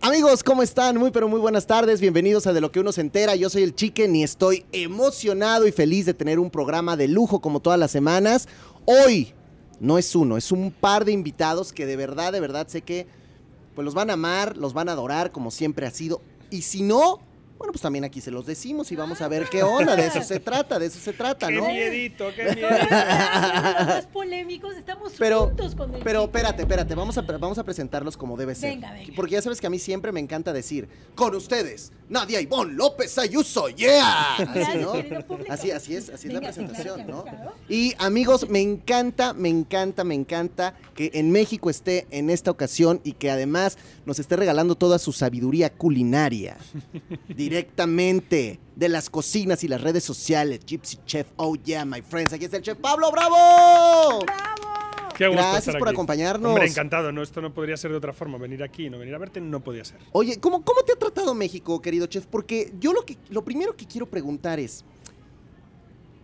Amigos, ¿cómo están? Muy pero muy buenas tardes. Bienvenidos a De lo que uno se entera. Yo soy el Chicken y estoy emocionado y feliz de tener un programa de lujo como todas las semanas. Hoy no es uno, es un par de invitados que de verdad, de verdad sé que pues los van a amar, los van a adorar como siempre ha sido. Y si no, bueno, pues también aquí se los decimos y vamos a ver qué onda. De eso se trata, de eso se trata, Qué ¿no? miedito, qué Los miedito. más polémicos estamos Pero, juntos con el pero espérate, espérate, vamos a, vamos a presentarlos como debe ser. Venga, venga. Porque ya sabes que a mí siempre me encanta decir, con ustedes, Nadia Ivonne López Ayuso, yeah. Así, ¿no? Así, así es, así es la presentación, ¿no? Y amigos, me encanta, me encanta, me encanta que en México esté en esta ocasión y que además nos esté regalando toda su sabiduría culinaria directamente de las cocinas y las redes sociales. Gypsy Chef, oh yeah, my friends. Aquí está el chef Pablo Bravo. Qué Gracias estar por aquí. acompañarnos. Hombre, encantado. No, esto no podría ser de otra forma. Venir aquí y no venir a verte no podía ser. Oye, ¿cómo, ¿cómo te ha tratado México, querido chef? Porque yo lo, que, lo primero que quiero preguntar es,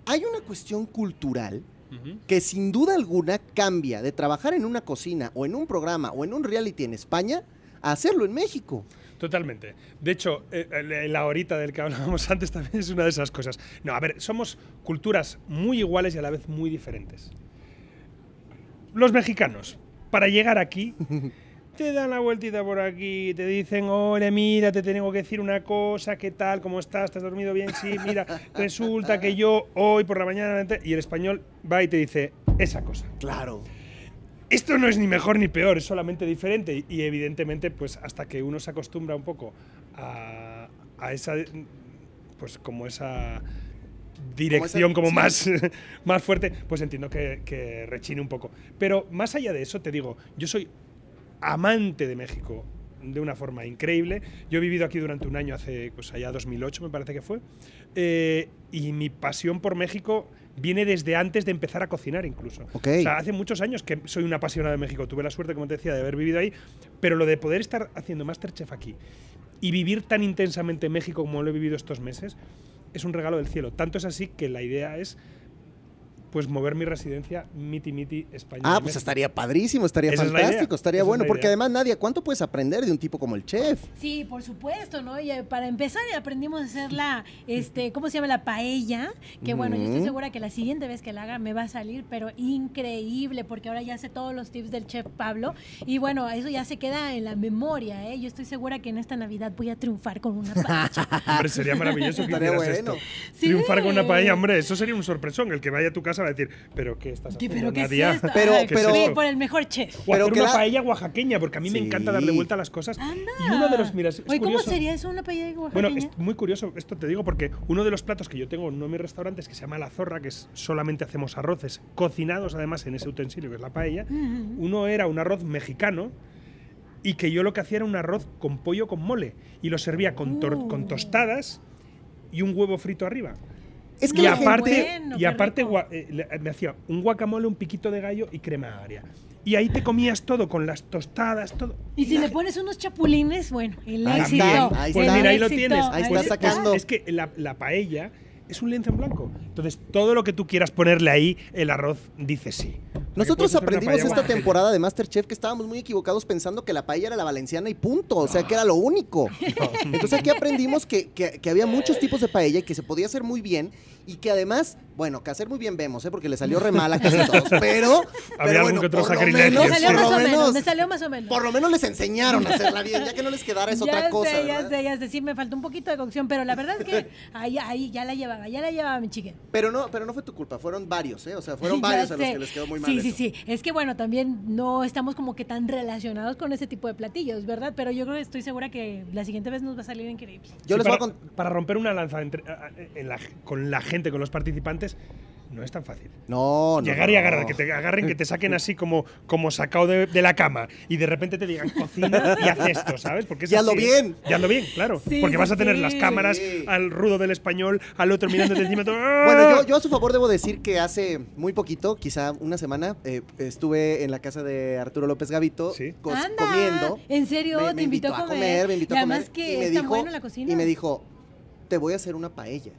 hay una cuestión cultural Ujú. que sin duda alguna cambia de trabajar en una cocina o en un programa o en un reality en España a hacerlo en México. Totalmente. De hecho, eh, la horita del que hablábamos antes también es una de esas cosas. No, a ver, somos culturas muy iguales y a la vez muy diferentes. Los mexicanos, para llegar aquí, te dan la vueltita por aquí, te dicen, oye, mira, te tengo que decir una cosa, ¿qué tal? ¿Cómo estás? ¿Te has dormido bien? Sí, mira, resulta que yo hoy por la mañana... Y el español va y te dice esa cosa. Claro. Esto no es ni mejor ni peor, es solamente diferente y, y evidentemente pues hasta que uno se acostumbra un poco a, a esa pues como esa dirección como, más, más fuerte, pues entiendo que, que rechine un poco. Pero más allá de eso, te digo, yo soy amante de México de una forma increíble. Yo he vivido aquí durante un año, hace pues allá 2008 me parece que fue, eh, y mi pasión por México viene desde antes de empezar a cocinar incluso. Ok. O sea, hace muchos años que soy un apasionado de México. Tuve la suerte, como te decía, de haber vivido ahí, pero lo de poder estar haciendo Masterchef aquí y vivir tan intensamente México como lo he vivido estos meses es un regalo del cielo. Tanto es así que la idea es pues mover mi residencia miti miti España. Ah, pues México. estaría padrísimo, estaría Esa es fantástico, estaría esa bueno. Porque idea. además, Nadia, ¿cuánto puedes aprender de un tipo como el chef? Sí, por supuesto, ¿no? Y eh, para empezar aprendimos a hacer la, este, ¿cómo se llama? La paella, que bueno, yo estoy segura que la siguiente vez que la haga me va a salir, pero increíble, porque ahora ya sé todos los tips del chef Pablo, y bueno, eso ya se queda en la memoria, ¿eh? Yo estoy segura que en esta Navidad voy a triunfar con una paella. Hombre, sería maravilloso que Estaría bueno. esto. Sí. Triunfar con una paella, hombre, eso sería un sorpresón. El que vaya a tu casa va a decir, ¿pero qué estás ¿Qué- haciendo, ¿Pero qué Nadia? es? Pero- ¿Qué es pero- esto? por el mejor chef. O Pero hacer que una la- paella oaxaqueña, porque a mí me Sí. encanta darle vuelta a las cosas. Anda. Y uno de los, mira, es Oye, ¿cómo curioso. sería eso una paella Bueno, oaxaqueña? es muy curioso, esto te digo porque uno de los platos que yo tengo en uno de mis restaurantes que se llama La Zorra, que es solamente hacemos arroces cocinados además en ese utensilio que es la paella, Ujú. uno era un arroz mexicano y que yo lo que hacía era un arroz con pollo con mole y lo servía con, Uh. con tostadas y un huevo frito arriba. Es que Y aparte, bueno, y aparte eh, le- me hacía un guacamole, un piquito de gallo y crema agria. Y ahí te comías todo con las tostadas, todo. Y si le pones unos chapulines, bueno, el Ahí éxito. está, ahí Pues está. mira, ahí lo tienes. Ahí ahí está sacando- Es que la, la paella es un lienzo en blanco. Entonces, todo lo que tú quieras ponerle ahí, el arroz dice sí. Nosotros aprendimos esta temporada de Masterchef que estábamos muy equivocados pensando que la paella era la valenciana y punto, o sea que era lo único. Entonces aquí aprendimos que, que- que había muchos tipos de paella y que se podía hacer muy bien y que además, bueno, que hacer muy bien vemos, ¿eh? porque le salió re mal a casi todos, pero, Había pero algún bueno, que otro por lo menos- Me salió más o menos, me salió más o menos. Por lo menos les enseñaron a hacerla bien, ya que no les quedara es ya otra cosa, ya ¿verdad? sé, ya sé, sí, me faltó un poquito de cocción, pero la verdad es que ahí, ahí ya la llevaba, ya la llevaba mi chicken. Pero no, pero no fue tu culpa, fueron varios, ¿eh? O sea, fueron varios a los sé. que les quedó muy mal Sí, sí, eso. sí. Es que bueno, también no estamos como que tan relacionados con ese tipo de platillos, ¿verdad? Pero yo creo que estoy segura que la siguiente vez nos va a salir increíble. Yo Sí, les voy a para, para romper una lanza entre- en la- con la gente, con los participantes, no es tan fácil. No, no. Llegar y agarrar, que te agarren, que te saquen así como, como sacado de, de la cama y de repente te digan cocina y haz esto, ¿sabes? Porque es Y hazlo bien. Y hazlo bien, claro. Sí, Porque vas a tener sí. las cámaras al rudo del español, al otro mirándote encima. todo, Bueno, yo, yo a su favor debo decir que hace muy poquito, quizá una semana, eh, estuve en la casa de Arturo López Gavito Sí. Anda, comiendo. ¿En serio? Me- ¿Te me invitó a comer? me invitó y a comer. además que y me es tan dijo, bueno la cocina. Y me dijo, te voy a hacer una paella.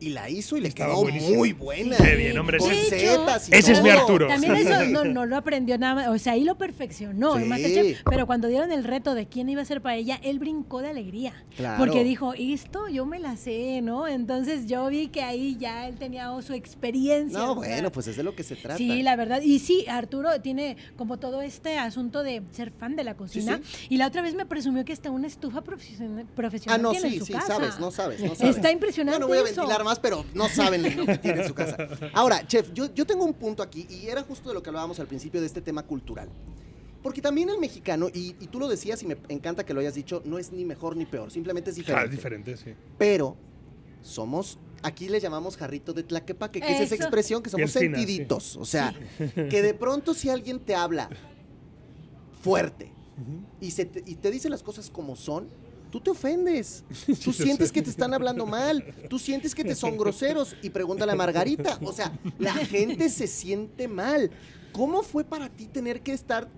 Y la hizo y le Estaba quedó buenísimo. muy buena. Qué bien, hombre, Con ese- setas y Ese es mi. Arturo. También eso no, no lo aprendió nada más, o sea, ahí lo perfeccionó Sí. Masterchef, pero cuando dieron el reto de quién iba a ser para ella, él brincó de alegría, Claro. porque dijo, esto yo me la sé, ¿no? Entonces yo vi que ahí ya él tenía su experiencia. No, bueno, pues es de lo que se trata. Sí, la verdad. Y sí, Arturo tiene como todo este asunto de ser fan de la cocina. Sí, Y la otra vez me presumió que está una estufa profesional, profesional Ah, no, tiene en sí, su sí, casa. sabes, no sabes, no sabes. Está impresionante No, no voy a eso. ventilar más, pero no saben lo que tiene en su casa. Ahora, chef, yo, yo tengo un punto aquí, y era justo de lo que hablábamos al principio de este tema cultural. Porque también el mexicano, y, y tú lo decías y me encanta que lo hayas dicho, no es ni mejor ni peor, simplemente es Claro, diferente. es diferente, sí. Pero somos, aquí le llamamos jarrito de tlaquepaque, que es esa expresión que somos sentiditos. O sea, que de pronto si alguien te habla fuerte y, se te, y te dice las cosas como son, tú te ofendes. Tú sientes que te están hablando mal. Tú sientes que te son groseros. Y pregúntale a Margarita. O sea, la gente se siente mal. ¿Cómo fue para ti tener que estar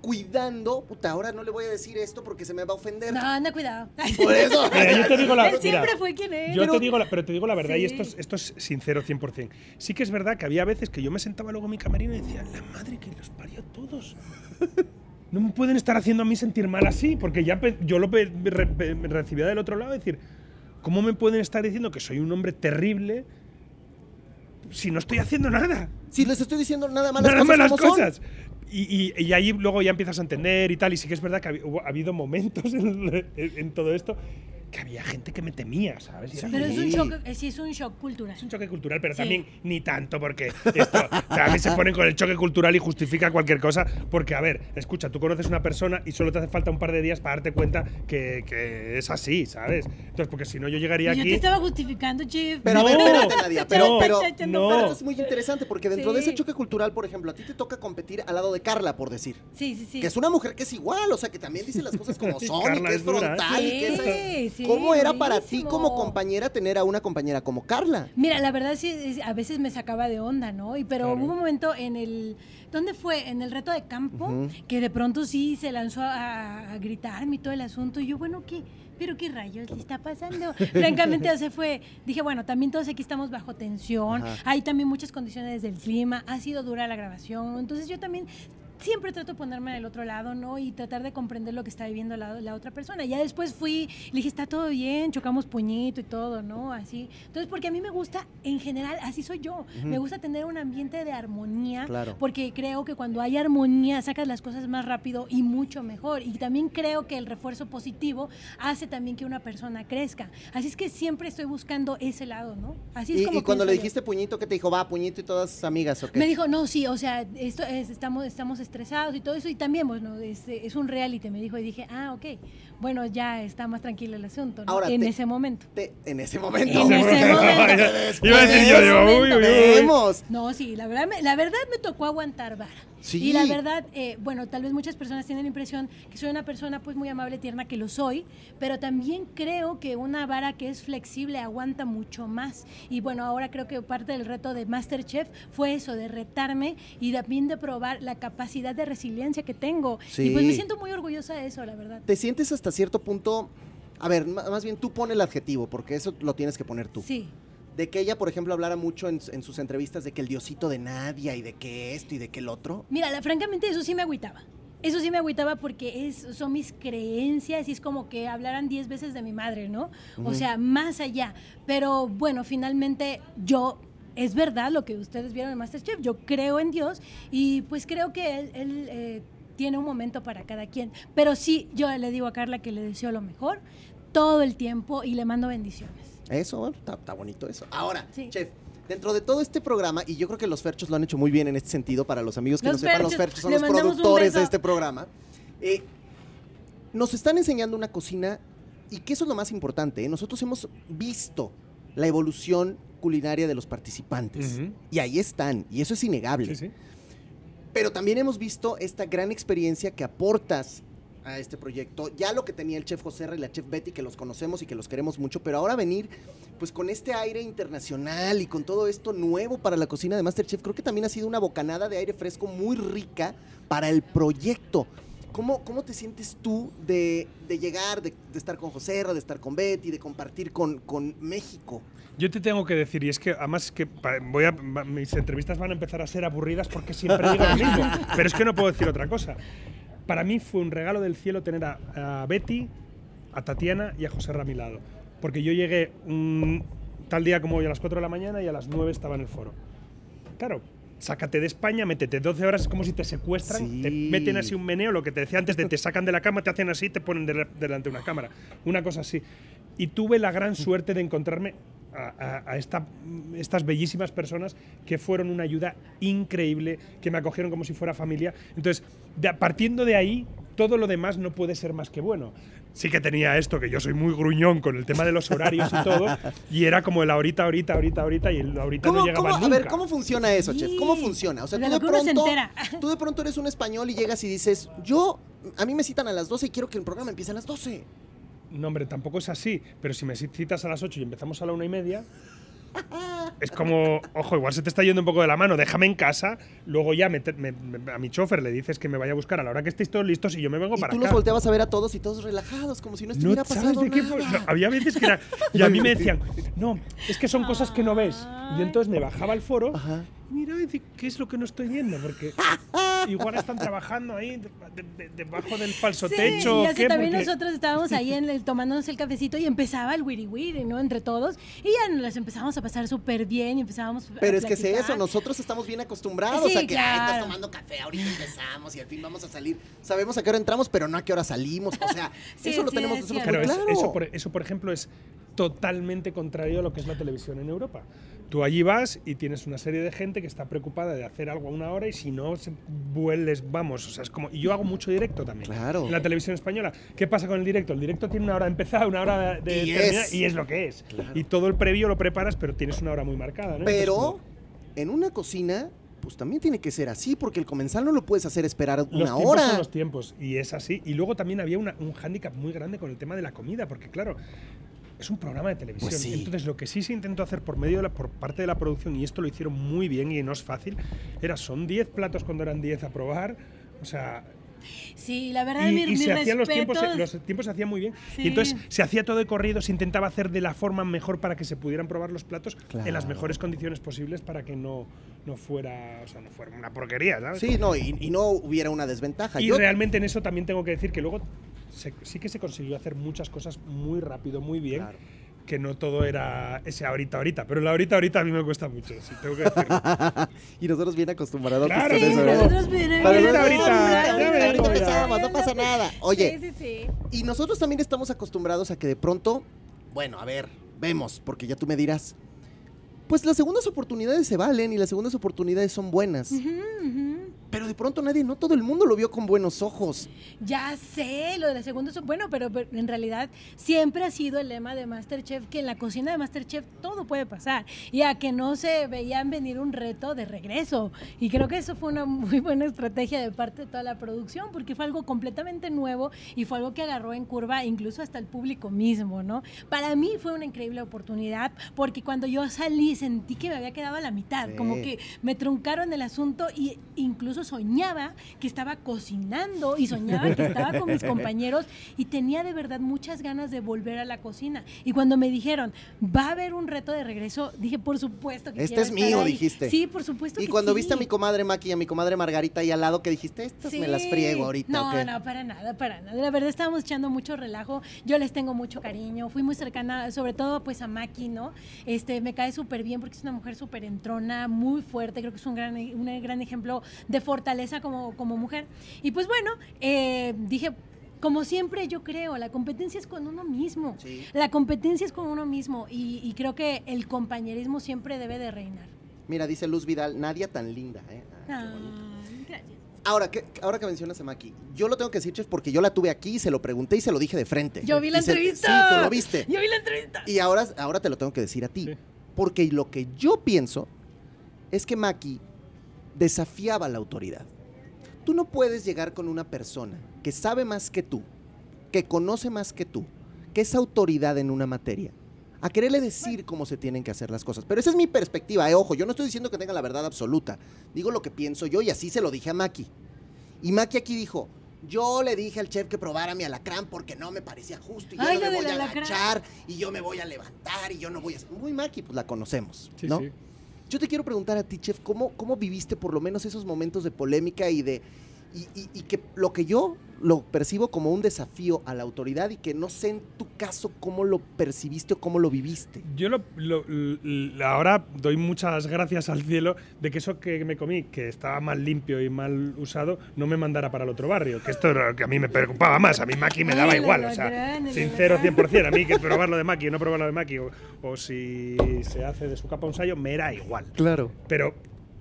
cuidando? Puta, ahora no le voy a decir esto porque se me va a ofender. No, anda, cuidado. Por eso. Mira, yo te digo la Él siempre mira, fue quien es. Yo pero- te digo la, pero te digo la verdad, y esto es, esto es sincero 100%. Sí que es verdad que había veces que yo me sentaba luego en mi camerino y decía, la madre que los parió a todos. No me pueden estar haciendo a mí sentir mal así, porque ya yo lo re- recibía del otro lado, decir, ¿cómo me pueden estar diciendo que soy un hombre terrible si no estoy haciendo nada? Si les estoy diciendo nada más las Nada cosas más las como son. cosas. Y, y- y ahí luego ya empiezas a entender y tal. Y sí que es verdad que ha, habido momentos en, en- en todo esto que había gente que me temía, ¿sabes? Pero es un shock, eh, sí, es un shock cultural. es un choque cultural, pero Sí. también ni tanto, porque esto, mí se ponen con el choque cultural y justifica cualquier cosa, porque, a ver, escucha, tú conoces una persona y solo te hace falta un par de días para darte cuenta que, que es así, ¿sabes? Entonces, porque si no, yo llegaría Yo aquí. te estaba justificando, Chief. Pero a ver, No. espérate, Nadia. Pero, No, pero, no. pero esto es muy interesante porque dentro de Sí. ese choque cultural, por ejemplo, a ti te toca competir al lado de Carla, por decir. Sí, sí, sí. Que es una mujer que es igual, o sea, que también dice las cosas como son y que es dura, ¿eh? frontal y que es- Sí, ¿Cómo era para ti como compañera tener a una compañera como Carla? Mira, la verdad sí, a veces me sacaba de onda, ¿no? Y pero Claro. hubo un momento en el ¿dónde fue? En el reto de campo que de pronto sí se lanzó a, a gritarme y todo el asunto y yo, bueno, ¿qué? Pero qué rayos le está pasando. Francamente, o sea, fue, dije, bueno, también todos aquí estamos bajo tensión, Ajá. hay también muchas condiciones del clima, ha sido dura la grabación, entonces yo también siempre trato de ponerme del otro lado, ¿no? Y tratar de comprender lo que está viviendo la, la otra persona. Ya después fui, le dije, está todo bien, chocamos puñito y todo, ¿no? Así. Entonces, porque a mí me gusta, en general, así soy yo. Me gusta tener un ambiente de armonía, Claro. porque creo que cuando hay armonía sacas las cosas más rápido y mucho mejor. Y también creo que el refuerzo positivo hace también que una persona crezca. Así es que siempre estoy buscando ese lado, ¿no? Así es Y, como y cuando le yo. dijiste puñito, ¿qué te dijo? Va, puñito y todas sus amigas, ¿o qué? Me dijo, no, sí, o sea, esto es, estamos, estamos estresados y todo eso, y también, bueno, es, es un reality, me dijo, y dije, ah, ok, bueno, ya está más tranquilo el asunto, ¿no? Ahora, en te- ese momento. Te- en ese momento. En ese momento. Iba a decir yo, digo, uy, uy, uy. Vemos. No, sí, la verdad, me, la verdad me tocó aguantar vara. Sí. Y la verdad, eh, bueno, tal vez muchas personas tienen la impresión que soy una persona pues muy amable, tierna, que lo soy, pero también creo que una vara que es flexible aguanta mucho más. Y bueno, ahora creo que parte del reto de Masterchef fue eso, de retarme y también de probar la capacidad de resiliencia que tengo. Sí. Y pues me siento muy orgullosa de eso, la verdad. ¿Te sientes hasta cierto punto... A ver, más bien tú pone el adjetivo, porque eso lo tienes que poner tú. Sí. De que ella, por ejemplo, hablara mucho en, en sus entrevistas de que el diosito de Nadia y de que esto y de que el otro. Mira, la- francamente eso sí me agüitaba. Eso sí me agüitaba porque es, son mis creencias y es como que hablaran 10 veces de mi madre, ¿no? O sea, más allá. Pero bueno, finalmente yo, es verdad lo que ustedes vieron en Masterchef, yo creo en Dios y pues creo que él, él, eh, tiene un momento para cada quien. Pero sí, yo le digo a Carla que le deseo lo mejor todo el tiempo y le mando bendiciones. Eso, bueno, está, está bonito eso. Ahora, Sí. chef, dentro de todo este programa, y yo creo que los Ferchos lo han hecho muy bien en este sentido, para los amigos que Los no sepan, los Ferchos, son los productores de este programa. eh, nos están enseñando una cocina y que eso es lo más importante. ¿eh? Nosotros hemos visto la evolución culinaria de los participantes. Y ahí están, y eso es innegable. Sí, sí. Pero también hemos visto esta gran experiencia que aportas a este proyecto. Ya lo que tenía el chef José y la chef Betty, que los conocemos y que los queremos mucho, pero ahora venir pues con este aire internacional y con todo esto nuevo para la cocina de Masterchef, creo que también ha sido una bocanada de aire fresco muy rica para el proyecto. ¿Cómo, cómo te sientes tú de, de llegar, de, de estar con José, de estar con Betty, de compartir con, con México? Yo te tengo que decir, y es que además que voy a, mis entrevistas van a empezar a ser aburridas porque siempre digo lo mismo, pero es que no puedo decir otra cosa. Para mí fue un regalo del cielo tener a, a Betty, a Tatiana y a José Ramilado, porque yo llegué un tal día como hoy a las 4 de la mañana y a las 9 estaba en el foro. Claro, sácate de España, métete 12 horas, es como si te secuestran, Sí. te meten así un meneo, lo que te decía antes, de te sacan de la cama, te hacen así te ponen de- delante de una cámara. Una cosa así. Y tuve la gran suerte de encontrarme a, a- a esta- estas bellísimas personas que fueron una ayuda increíble, que me acogieron como si fuera familia. Entonces, de- partiendo de ahí, todo lo demás no puede ser más que bueno. Sí que tenía esto, que yo soy muy gruñón con el tema de los horarios y todo, y era como el ahorita, ahorita, ahorita, ahorita, y el ahorita ¿Cómo, no llegaba cómo- nunca. a ver, ¿cómo funciona eso, chef? ¿Cómo Sí. funciona? O sea, tú de, se pronto, entera. tú de pronto eres un español y llegas y dices, yo, a mí me citan a las 12 y quiero que el programa empiece a las 12. No, hombre, tampoco es así. Pero si me citas a las 8 y empezamos a la una y media, es como, ojo, igual se te está yendo un poco de la mano, déjame en casa, luego ya me me- me- a mi chofer le dices que me vaya a buscar a la hora que estéis todos listos y yo me vengo Y para tú acá. los volteabas a ver a todos y todos relajados, como si no No estuviera sabes pasando de qué nada. no, había veces que era. Y a mí me decían, no, es que son cosas que no ves. Y entonces me bajaba al foro. Ajá. Mira, ¿qué es lo que no estoy viendo? Porque igual están trabajando ahí de- de- de- debajo del falso Sí, techo. y así también Porque- nosotros estábamos ahí en el, tomándonos el cafecito y empezaba el wiri wiri, ¿no? Entre todos. Y ya nos las empezamos a pasar súper bien y empezábamos a Pero es que es eso, nosotros estamos bien acostumbrados Sí, a que "Ay, estás claro. tomando café, ahorita empezamos y al fin vamos a salir. Sabemos a qué hora entramos, pero no a qué hora salimos. O sea, Sí, eso lo tenemos es nosotros es- claro. eso, por, eso, por ejemplo, es totalmente contrario a lo que es la televisión en Europa. Tú allí vas y tienes una serie de gente que está preocupada de hacer algo a una hora y si no, se vuelves, vamos, o sea, es como... Y yo hago mucho directo también. Claro. En la televisión española. ¿Qué pasa con el directo? El directo tiene una hora de empezar, una hora de Y terminar es. y es lo que es. Claro. Y todo el previo lo preparas, pero tienes una hora muy marcada, Pero en una cocina, pues también tiene que ser así, porque el comensal no lo puedes hacer esperar Los una tiempos hora. son los tiempos, y es así. Y luego también había una- un hándicap muy grande con el tema de la comida, porque claro, es un programa de televisión. Pues sí. Entonces, lo que sí se intentó hacer por medio de la, por parte de la producción, y esto lo hicieron muy bien y no es fácil, era son 10 platos cuando eran 10 a probar. O sea, Sí, la verdad, y, mi, y se hacían los tiempos, los tiempos se hacían muy bien. Sí. Y entonces se hacía todo de corrido, se intentaba hacer de la forma mejor para que se pudieran probar los platos en las Claro. mejores condiciones posibles para que no, no fuera, o sea, no fuera una porquería, ¿sabes? Sí, no, y, y no hubiera una desventaja. Y Yo- realmente en eso también tengo que decir que luego se- sí que se consiguió hacer muchas cosas muy rápido, muy bien. Claro. Que no todo era ese ahorita, ahorita. Pero el ahorita, ahorita a mí me cuesta mucho, sí, tengo que decirlo. y nosotros bien acostumbrados Claro, con Sí, eso, nosotros bien- ahorita, ahorita ya. empezamos, no pasa nada. Oye, Sí, sí, sí. y nosotros también estamos acostumbrados a que de pronto, bueno, a ver, vemos, porque ya tú me dirás, pues las segundas oportunidades se valen y las segundas oportunidades son buenas. Ujú, ujú. Pero de pronto nadie, no todo el mundo lo vio con buenos ojos. Ya sé, lo de la segunda son bueno, pero, pero en realidad siempre ha sido el lema de Masterchef que en la cocina de Masterchef todo puede pasar y a que no se veían venir un reto de regreso. Y creo que eso fue una muy buena estrategia de parte de toda la producción porque fue algo completamente nuevo y fue algo que agarró en curva incluso hasta el público mismo, ¿no? Para mí fue una increíble oportunidad porque cuando yo salí sentí que me había quedado a la mitad, Sí. como que me truncaron el asunto y incluso soñaba que estaba cocinando y soñaba que estaba con mis compañeros y tenía de verdad muchas ganas de volver a la cocina. Y cuando me dijeron, va a haber un reto de regreso, dije, por supuesto que Este es mío, ahí". dijiste. Sí, por supuesto Y que cuando sí. viste a mi comadre Maki y a mi comadre Margarita ahí al lado, que dijiste, estas me las friego ahorita. No, ¿o qué?" no, para nada, para nada. La verdad estábamos echando mucho relajo. Yo les tengo mucho cariño. Fui muy cercana, sobre todo pues a Maki, ¿no? Este, me cae súper bien porque es una mujer súper entrona, muy fuerte. Creo que es un gran, un gran ejemplo de fortaleza como, como mujer. Y pues bueno, eh, dije, como siempre yo creo, la competencia es con uno mismo. Sí. La competencia es con uno mismo y, y creo que el compañerismo siempre debe de reinar. Mira, dice Luz Vidal, Nadia tan linda, ¿eh? Ah, qué Ah, gracias. Ahora que, ahora que mencionas a Maki, yo lo tengo que decir, chef, porque yo la tuve aquí, se lo pregunté y se lo dije de frente. Yo vi la Y se- entrevista. Sí, tú lo viste. Yo vi la entrevista. Y ahora, ahora te lo tengo que decir a ti. Sí. Porque lo que yo pienso es que Maki desafiaba la autoridad. Tú no puedes llegar con una persona que sabe más que tú, que conoce más que tú, que es autoridad en una materia, a quererle decir cómo se tienen que hacer las cosas. Pero esa es mi perspectiva, eh, ojo, yo no estoy diciendo que tenga la verdad absoluta, digo lo que pienso yo y así se lo dije a Maki. Y Maki aquí dijo, yo le dije al chef que probara mi alacrán porque no me parecía justo y yo Ay, no lo me voy a agachar y yo me voy a levantar y yo no voy a... Muy Maki, pues la conocemos, Sí, ¿no? sí. Yo te quiero preguntar a ti, chef, ¿cómo, cómo viviste por lo menos esos momentos de polémica y de... Y, y- que lo que yo lo percibo como un desafío a la autoridad y que no sé en tu caso cómo lo percibiste o cómo lo viviste. Yo lo, lo- ahora doy muchas gracias al cielo de que eso que me comí, que estaba mal limpio y mal usado, no me mandara para el otro barrio. Que esto era lo que a mí me preocupaba más. A mí Maki me daba igual. O sea, sincero alacrán. 100%. A mí que probarlo de Maki o no probarlo de Maki, o, o si se hace de su capa un sallo, me era igual. Claro. Pero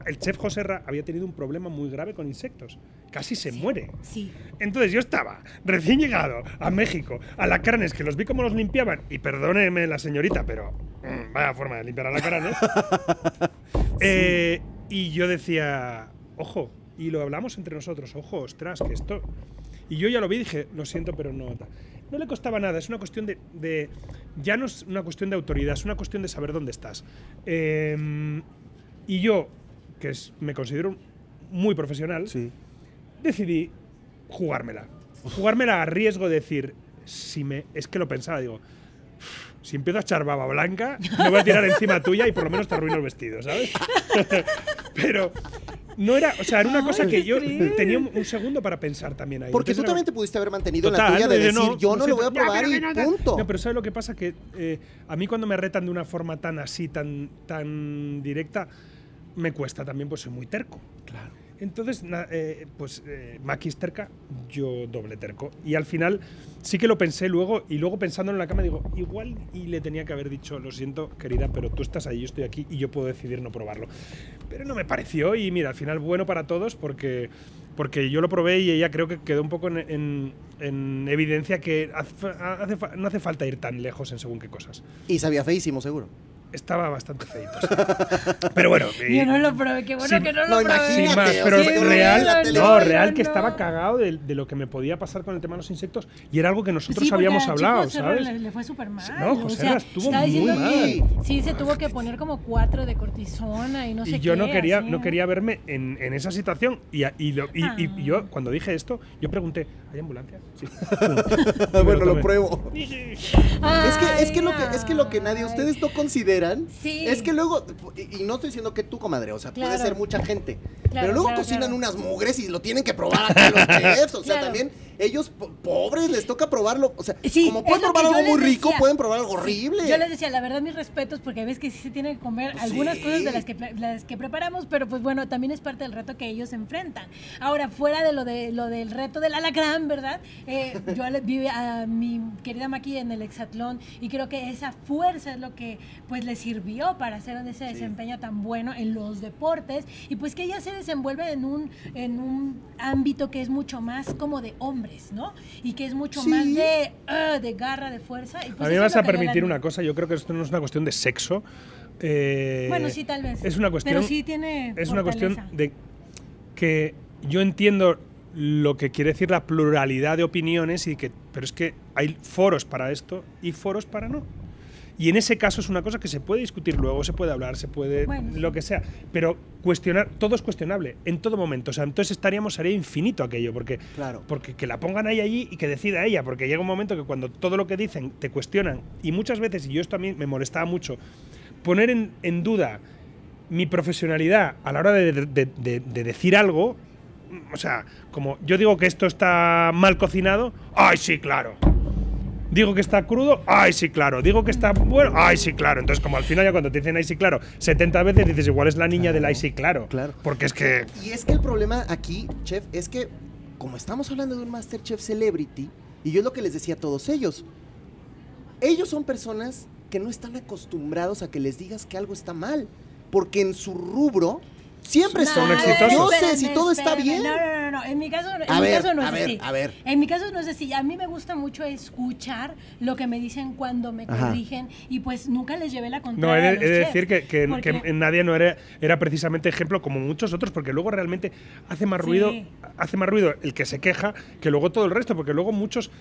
el chef Joserra había tenido un problema muy grave con insectos. Casi se muere. Sí. Entonces yo estaba recién llegado a México, alacranes, que los vi como los limpiaban, y perdóneme la señorita, pero mm, vaya forma de limpiar alacranes. Eh, y yo decía, ojo, y lo hablamos entre nosotros, ojo, ostras, que esto... Y yo ya lo vi y dije, lo siento, pero no... ta". No le costaba nada, es una cuestión de, de- Ya no es una cuestión de autoridad, es una cuestión de saber dónde estás. Eh, y yo, que es- me considero muy profesional, Sí. decidí jugármela. Jugármela a riesgo de decir, si me, es que lo pensaba, digo, si empiezo a echar baba blanca, me voy a tirar encima tuya y por lo menos te arruino el vestido, ¿sabes? Pero no era, o sea, era una Ay, cosa que yo tenía un, un segundo para pensar también ahí. Porque tú Entonces era- también te pudiste haber mantenido Total, en la tuya de no, decir, no, yo no sé, lo voy a probar y no. punto. No, pero ¿sabes lo que pasa? Que eh, a mí cuando me retan de una forma tan así, tan, tan directa, me cuesta también, pues soy muy terco. Claro. Entonces, na- eh, pues eh, Maki es terca, yo doble terco. Y al final sí que lo pensé luego, y luego pensando en la cama digo, igual y le tenía que haber dicho, lo siento, querida, pero tú estás ahí, yo estoy aquí y yo puedo decidir no probarlo. Pero no me pareció, y mira, al final bueno para todos porque, porque yo lo probé y ella creo que quedó un poco en, en- en evidencia que hace- hace fa- no hace falta ir tan lejos en según qué cosas. Y sabía feísimo, seguro. Estaba bastante feito. Pero bueno. y- Yo no lo probé, qué bueno Sí, que no no, lo probé. sin más, pero real, no, no, real no, que no. estaba cagado de, de lo que me podía pasar con el tema de los insectos y era algo que nosotros Sí, habíamos hablado, Chico ¿sabes? Le, le fue súper mal. No, José o sea, Serra estuvo muy mal. que sí se tuvo que poner como cuatro de cortisona y no sé y yo qué. no quería, así, no quería verme en, en esa situación. Y, a- y, lo- y- y- y Ah. yo, cuando dije esto, yo pregunté, ¿hay ambulancia? Sí. bueno, lo pruebo. Es que, es que lo que es que lo que nadie ustedes no consideran Sí. es que luego y, y no estoy diciendo que tú comadre, o sea, puede ser mucha gente, Claro, pero luego claro, cocinan unas mugres y lo tienen que probar acá los chefs, o sea, también ellos po- pobres les toca probarlo, o sea, Sí, como pueden probar algo muy rico, decía. pueden probar algo horrible. Yo les decía, la verdad, mis respetos, porque ves que sí se tienen que comer Pues algunas sí. cosas de las que, las que preparamos, pero pues bueno, también es parte del reto que ellos enfrentan. Ahora, fuera de lo, de, lo del reto del alacrán, ¿verdad? Eh, yo le- vi a mi querida Maki en el hexatlón y creo que esa fuerza es lo que pues le sirvió para hacer ese desempeño tan bueno en los deportes y pues que ella se desenvuelve en un, en un ámbito que es mucho más como de hombres, ¿no? Y que es mucho Sí. más de, ah, de garra, de fuerza. y, pues, a mí me vas a permitir una cosa, yo creo que esto no es una cuestión de sexo. eh, Bueno, sí, tal vez. Es una cuestión. Pero sí tiene. es una cuestión de que yo entiendo lo que quiere decir la pluralidad de opiniones y que pero es que hay foros para esto y foros para no y en ese caso es una cosa que se puede discutir luego se puede hablar se puede Bueno, lo que sea pero cuestionar todo es cuestionable en todo momento o sea entonces estaríamos sería infinito aquello porque Claro. porque que la pongan ahí allí y que decida ella porque llega un momento que cuando todo lo que dicen te cuestionan y muchas veces y yo esto a mí me molestaba mucho poner en, en duda mi profesionalidad a la hora de, de- de- de decir algo, o sea, como yo digo que esto está mal cocinado, ¡ay, sí, claro! Digo que está crudo, ¡ay, sí, claro! Digo que está bueno, ¡ay, sí, claro! Entonces, como al final ya cuando te dicen ¡ay, sí, claro! 70 veces dices, igual es la niña del ¡ay, sí, claro! claro. Porque es que... Y es que el problema aquí, chef, es que como estamos hablando de un Masterchef Celebrity, y yo es lo que les decía a todos ellos, ellos son personas que no están acostumbrados a que les digas que algo está mal, porque en su rubro Siempre No, son exitosos. espérame, si todo está bien. No, no, no, no. En mi caso, en A mi ver, caso no es a ver, así. a ver. En mi caso no es así. A mí me gusta mucho escuchar lo que me dicen cuando me Ajá. corrigen y pues nunca les llevé la No, contraria. he de, a los he de decir que, que, Porque- que nadie no era, era precisamente ejemplo como muchos otros, porque luego realmente hace más ruido, Sí. hace más ruido el que se queja que luego todo el resto, porque luego muchos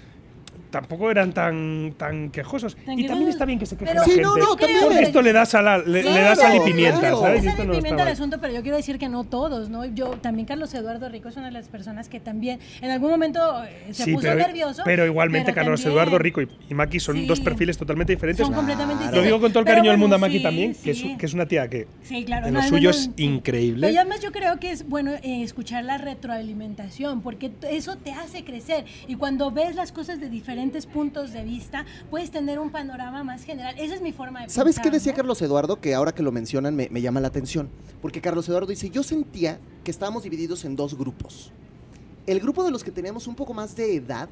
tampoco eran tan, tan quejosos. Tan y también está bien que se queje Pero- la Sí, gente. no, no, también. Porque esto le da sal, a- le, da sal y pimienta, claro. ¿sabes? Y esto es no pimienta el asunto, pero yo quiero decir que no todos, ¿no? Yo también Carlos Eduardo Rico es una de las personas que también en algún momento eh, se Sí, puso pero, nervioso. pero igualmente pero Carlos también Eduardo Rico y, y Maki son Sí. dos perfiles totalmente diferentes. Son completamente Claro. Lo digo con todo el cariño del mundo a Maki también, que, es, que es una tía que en lo suyo es increíble. Pero además yo creo que es bueno eh, escuchar la retroalimentación, porque eso te hace crecer. Y cuando ves las cosas de diferentes puntos de vista, puedes tener un panorama más general. Esa es mi forma de ¿Sabes pensar, qué decía ¿no? Carlos Eduardo? Que ahora que lo mencionan me, me llama la atención. Porque Carlos Eduardo dice, yo sentía que estábamos divididos en dos grupos. El grupo de los que teníamos un poco más de edad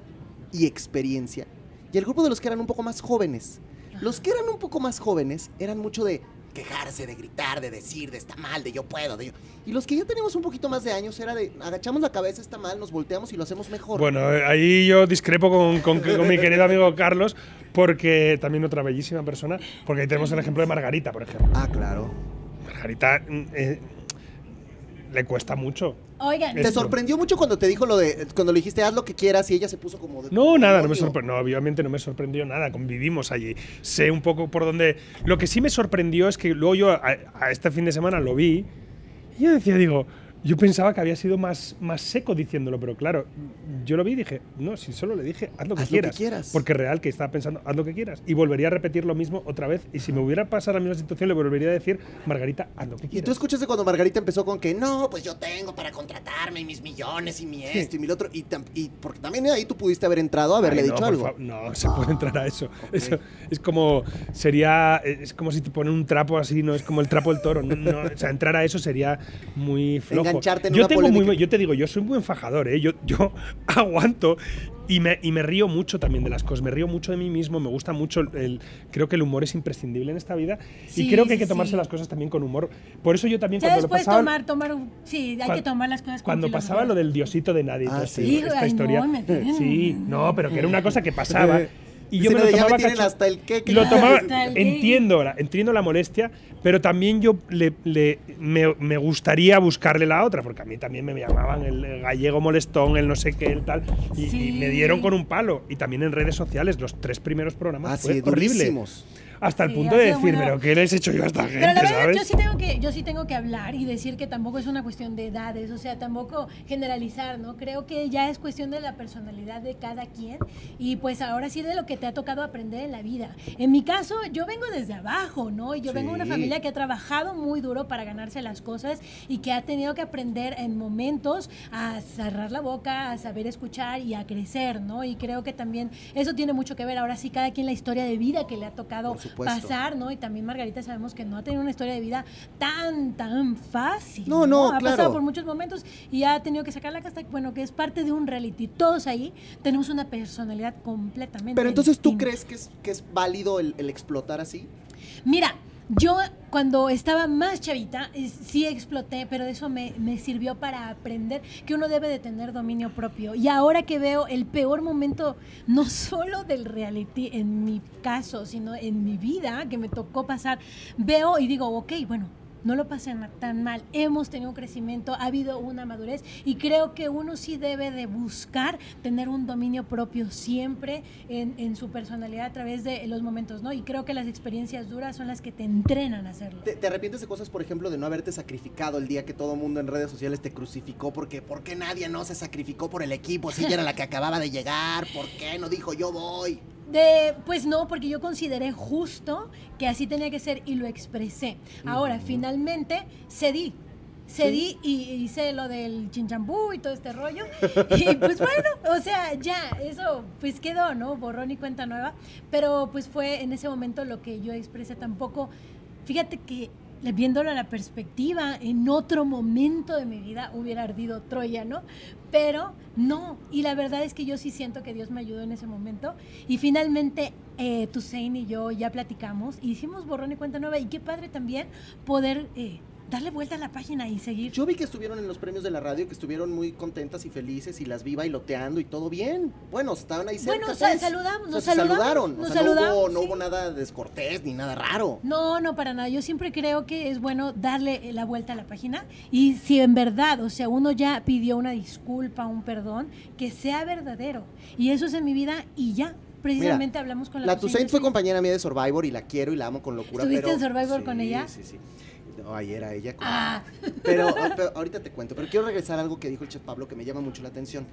y experiencia. Y el grupo de los que eran un poco más jóvenes. Los que eran un poco más jóvenes eran mucho de quejarse, de gritar, de decir, de está mal, de yo puedo, de yo. Y los que ya teníamos un poquito más de años era de agachamos la cabeza, está mal, nos volteamos y lo hacemos mejor. Bueno, eh, ahí yo discrepo con, con- con mi querido amigo Carlos, porque también otra bellísima persona, porque ahí tenemos el ejemplo de Margarita, por ejemplo. Ah, claro. Margarita mm, eh, le cuesta mucho. Oigan, ¿Te Esto. sorprendió mucho cuando te dijo lo de, cuando le dijiste haz lo que quieras y ella se puso como de... No, nada, no me sorprendió. No, obviamente no me sorprendió nada. Convivimos allí. Sé un poco por dónde. Lo que sí me sorprendió es que luego yo a, a este fin de semana lo vi y yo decía, digo, yo pensaba que había sido más, más seco diciéndolo, pero claro, yo lo vi y dije, no, si solo le dije, haz lo que, Haz lo que quieras, quieras. Porque real que estaba pensando, haz lo que quieras. Y volvería a repetir lo mismo otra vez. Y si me hubiera pasado la misma situación, le volvería a decir, Margarita, haz lo que Y quieras. tú escuchaste cuando Margarita empezó con que no, pues yo tengo para contratarme y mis millones y mi esto y mi otro. Y, tam- y porque también ahí tú pudiste haber entrado a haberle Ay, no, dicho algo. No, se puede entrar a eso. Eso es como sería es como si te ponen un trapo así, no es como el trapo del toro. No, no, o sea, entrar a eso sería muy flojo. Engancharte en yo una tengo muy polémica. buen- yo te digo, yo soy un buen fajador, ¿eh? Yo, yo aguanto y me, y me río mucho también de las cosas. Me río mucho de mí mismo. Me gusta mucho el. Creo que el humor es imprescindible en esta vida Sí, y creo que hay que tomarse sí. las cosas también con humor. Por eso yo también ya cuando lo después pasaba tomar, tomar, un- sí, hay que tomar las cosas con cuando filosofía. pasaba lo del diosito de nadie, Ah, sí. esta ay, no, historia. me tienen- sí, no, pero que era una cosa que pasaba. Y yo me lo tomaba me hasta el qué. qué- lo tomaba, el entiendo, la, entiendo la molestia, pero también yo le, le- me, me gustaría buscarle la otra, porque a mí también me llamaban el gallego molestón, el no sé qué, el tal, y, me dieron con un palo. Y también en redes sociales, los tres primeros programas Ah, fue sí, horrible. durísimos. Hasta el Sí, punto de decir, muy pero. ¿qué les he hecho yo a esta Pero la gente, verdad, sabes? yo sí, tengo que, yo sí tengo que hablar y decir que tampoco es una cuestión de edades, o sea, tampoco generalizar, ¿no? Creo que ya es cuestión de la personalidad de cada quien y pues ahora sí de lo que te ha tocado aprender en la vida. En mi caso, yo vengo desde abajo, ¿no? Y yo vengo de una familia que ha trabajado muy duro para ganarse las cosas y que ha tenido que aprender en momentos a cerrar la boca, a saber escuchar y a crecer, ¿no? Y creo que también eso tiene mucho que ver. Ahora sí, cada quien la historia de vida que le ha tocado supuesto. pasar, ¿no? Y también Margarita sabemos que no ha tenido una historia de vida tan, tan fácil. No, no, Ha claro. pasado por muchos momentos y ha tenido que sacar la casta, bueno, que es parte de un reality. Todos ahí tenemos una personalidad completamente Pero entonces, ¿tú crees que es, que es válido el, el explotar así? Mira, yo cuando estaba más chavita eh, sí exploté, pero eso me, me sirvió para aprender que uno debe de tener dominio propio. Y ahora que veo el peor momento, no solo del reality en mi caso, sino en mi vida que me tocó pasar, veo y digo, ok, bueno. No lo pasé na- tan mal, hemos tenido un crecimiento, ha habido una madurez y creo que uno sí debe de buscar tener un dominio propio siempre en, en su personalidad a través de los momentos, ¿no? Y creo que las experiencias duras son las que te entrenan a hacerlo. ¿Te, te arrepientes de cosas, por ejemplo, de no haberte sacrificado el día que todo mundo en redes sociales te crucificó? Porque ¿por qué nadie no se sacrificó por el equipo? Si ella era la que acababa de llegar, ¿por qué no dijo yo voy? De, pues no, porque yo consideré justo que así tenía que ser y lo expresé. Ahora, finalmente, cedí. Cedí y hice lo del chinchambú y todo este rollo. Y pues bueno, o sea, ya, eso pues quedó, ¿no? Borrón y cuenta nueva. Pero pues fue en ese momento lo que yo expresé tampoco. Fíjate que viéndolo a la perspectiva, en otro momento de mi vida hubiera ardido Troya, ¿no? Pero no, y la verdad es que yo sí siento que Dios me ayudó en ese momento. Y finalmente, eh, y yo ya platicamos, hicimos borrón y cuenta nueva, y qué padre también poder... eh, darle vuelta a la página y seguir. Yo vi que estuvieron en los premios de la radio, que estuvieron muy contentas y felices y las vi bailoteando y todo bien. Bueno, estaban ahí cerca. Bueno, sa- pues. saludamos, O sea, nos se saludaron. nos o sea, no hubo- no sí. hubo nada descortés ni nada raro. No, no, para nada. Yo siempre creo que es bueno darle la vuelta a la página y si en verdad, o sea, uno ya pidió una disculpa, un perdón, que sea verdadero. Y eso es en mi vida y ya. Precisamente hablamos con la La Toussaint fue compañera mía de Survivor y la quiero y la amo con locura. ¿Estuviste pero- en Survivor Sí, con ella? Sí, sí. No, ahí era ella. con- Ah, Pero, pero ahorita te cuento. Pero quiero regresar a algo que dijo el chef Pablo que me llama mucho la atención.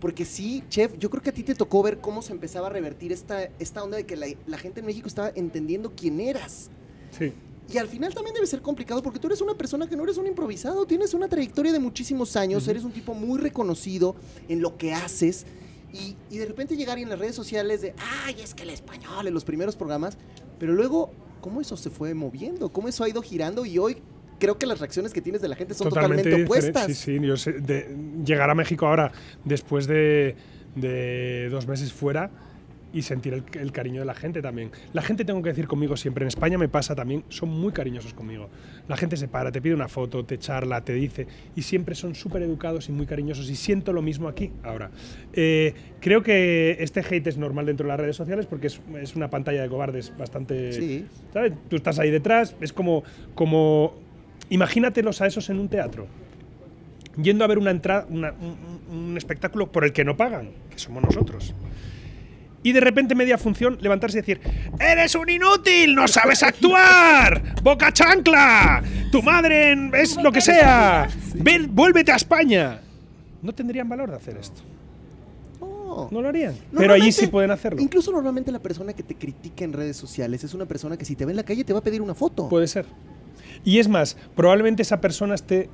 Porque sí, chef, yo creo que a ti te tocó ver cómo se empezaba a revertir esta, esta onda de que la, la gente en México estaba entendiendo quién eras. Sí. Y al final también debe ser complicado porque tú eres una persona que no eres un improvisado, tienes una trayectoria de muchísimos años, eres un tipo muy reconocido en lo que haces. Y, y de repente llegar y en las redes sociales de, ay, es que el español en los primeros programas, pero luego, ¿cómo eso se fue moviendo? ¿Cómo eso ha ido girando? Y hoy creo que las reacciones que tienes de la gente son totalmente, opuestas. Sí, sí. Yo sé, de- llegar a México ahora, después de, de dos meses fuera, y sentir el, el cariño de la gente también. La gente, tengo que decir conmigo siempre, en España me pasa también, son muy cariñosos conmigo. La gente se para, te pide una foto, te charla, te dice, y siempre son súper educados y muy cariñosos, y siento lo mismo aquí ahora. Eh, creo que este hate es normal dentro de las redes sociales porque es, es una pantalla de cobardes bastante... Sí. ¿sabes? Tú estás ahí detrás, es como, como imagínatelos a esos en un teatro, yendo a ver una entrada, una- un, un- un espectáculo por el que no pagan, que somos nosotros. Y de repente, media función, levantarse y decir: ¡Eres un inútil! ¡No sabes actuar! ¡Boca chancla! ¡Tu madre es lo que sea! Ven, ¡Vuélvete a España! No tendrían valor de hacer esto. No. Lo harían. Pero allí sí pueden hacerlo. Incluso normalmente la persona que te critica en redes sociales es una persona que si te ve en la calle te va a pedir una foto. Puede ser. Y es más, probablemente esa persona esté,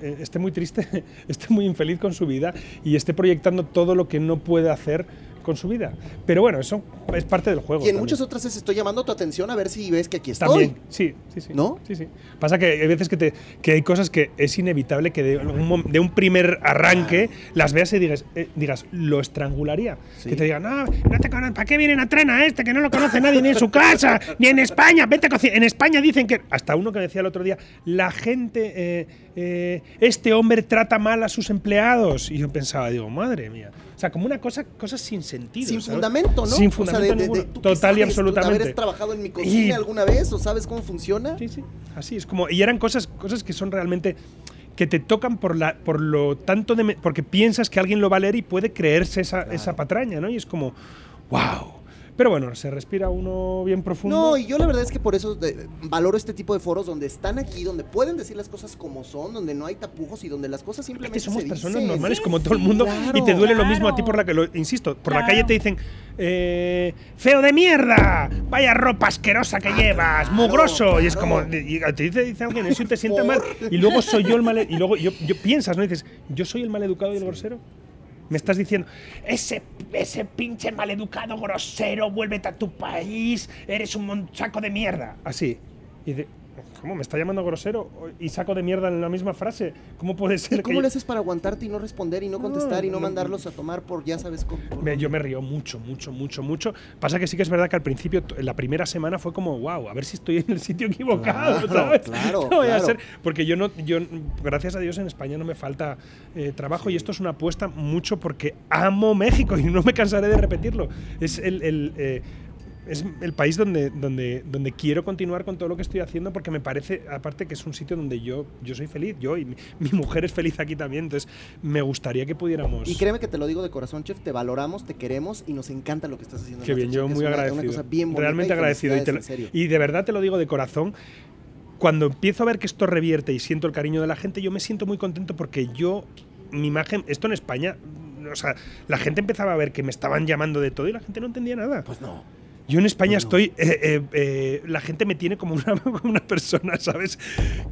eh, esté muy triste, esté muy infeliz con su vida y esté proyectando todo lo que no puede hacer con su vida. Pero bueno, eso es parte del juego. y en también. muchas otras veces estoy llamando tu atención a ver si ves que aquí estoy. También, sí, sí, sí. ¿No? Sí, sí. Pasa que hay veces que, te, que hay cosas que es inevitable que de un, mom- de un primer arranque las veas y digas, eh, digas lo estrangularía. Sí. Que te digan, no, no te conocen, ¿para qué vienen a tren a este que no lo conoce nadie ni en su casa, ni en España? Vete a cocinar. En España dicen que, hasta uno que decía el otro día, la gente, eh, eh, este hombre trata mal a sus empleados. Y yo pensaba, digo, madre mía. O sea, como una cosa, cosas sin sentido. Sin ¿sabes? fundamento, ¿no? Sin O sea, de- fundamento de- de- ninguno. ¿tú qué Total y absolutamente. ¿Haber trabajado en mi Y- cocina alguna vez o sabes cómo funciona? Sí, sí. Así es como. Y eran cosas, cosas que son realmente. que te tocan por, la, por lo tanto de. porque piensas que alguien lo va a leer y puede creerse esa, esa patraña, ¿no? Y es como. ¡Wow! Pero bueno, se respira uno bien profundo. No, y yo la verdad es que por eso de- valoro este tipo de foros donde están aquí, donde pueden decir las cosas como son, donde no hay tapujos y donde las cosas Es simplemente que somos se personas dicen. normales Sí, como todo el mundo claro, y te duele lo mismo a ti por la que lo insisto por la calle te dicen eh, feo de mierda vaya ropa asquerosa que llevas claro, mugroso y es como y te dice, dice alguien eso y te sienta Por- mal y luego soy yo el mal y luego yo, yo piensas no Y dices yo soy el maleducado y el grosero me estás diciendo, ese, ese pinche maleducado grosero, vuélvete a tu país, eres un saco de mierda. Así. Y de, ¿cómo? ¿Me está llamando grosero y saco de mierda en la misma frase? ¿Cómo puede ¿Y ser cómo le haces para aguantarte y no responder y no contestar y no no, mandarlos a tomar por ya sabes cómo? Me- yo me río mucho, mucho, mucho, mucho. Pasa que sí que es verdad que al principio, la primera semana fue como, wow, a ver si estoy en el sitio equivocado, Claro, ¿sabes? claro, No voy a ser- porque yo no, yo, gracias a Dios en España no me falta eh, trabajo y esto es una apuesta mucho porque amo México y no me cansaré de repetirlo. Es el, el, eh, es el país donde, donde, donde quiero continuar con todo lo que estoy haciendo porque me parece, aparte, que es un sitio donde yo, yo soy feliz, yo y mi, mi mujer es feliz aquí también, entonces me gustaría que pudiéramos... Y créeme que te lo digo de corazón, chef, te valoramos, te queremos y nos encanta lo que estás haciendo. en Qué bien, yo muy una- agradecido. Una cosa bien Realmente y agradecido. Y, te lo- y de verdad te lo digo de corazón. Cuando empiezo a ver que esto revierte y siento el cariño de la gente, yo me siento muy contento porque yo, mi imagen, esto en España, o sea, la gente empezaba a ver que me estaban llamando de todo y la gente no entendía nada. Pues no. Yo en España estoy, eh, eh, eh, la gente me tiene como una, persona, ¿sabes?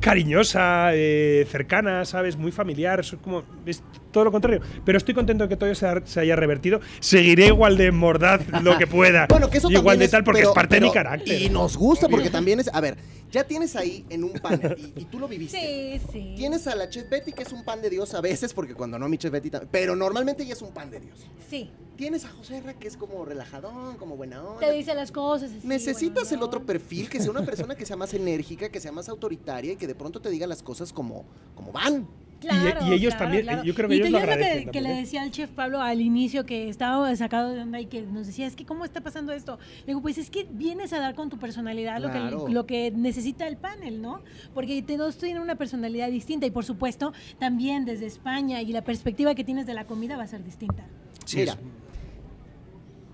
Cariñosa, eh, cercana, ¿sabes? Muy familiar, soy como, es todo lo contrario. Pero estoy contento de que todo se, ha- se haya revertido. Seguiré igual de mordaz lo que pueda. Bueno, que eso igual también de es- tal porque pero- es parte de mi carácter. Y nos gusta porque también es. A ver, ya tienes ahí en un panel y, y tú lo viviste. Sí, sí. Tienes a la chef Betty, que es un pan de Dios a veces, porque cuando no, mi chef Betty también. Pero normalmente ella es un pan de Dios. Sí. tienes a José Ra que es como relajadón, como buena onda. Te dice las cosas. así, Necesitas bueno, el otro perfil, que sea una persona que sea más enérgica, que sea más autoritaria y que de pronto te diga las cosas como, como van. Claro, y ellos claro, también, claro. yo creo que Y ellos te- lo agradecen que, que le ¿eh? decía al chef Pablo al inicio que estaba sacado de onda y que nos decía, es que ¿cómo está pasando esto? Le digo, pues es que vienes a dar con tu personalidad lo, que, lo que necesita el panel, ¿no? Porque todos tienen una personalidad distinta y por supuesto también desde España y la perspectiva que tienes de la comida va a ser distinta. Sí, Mira, es-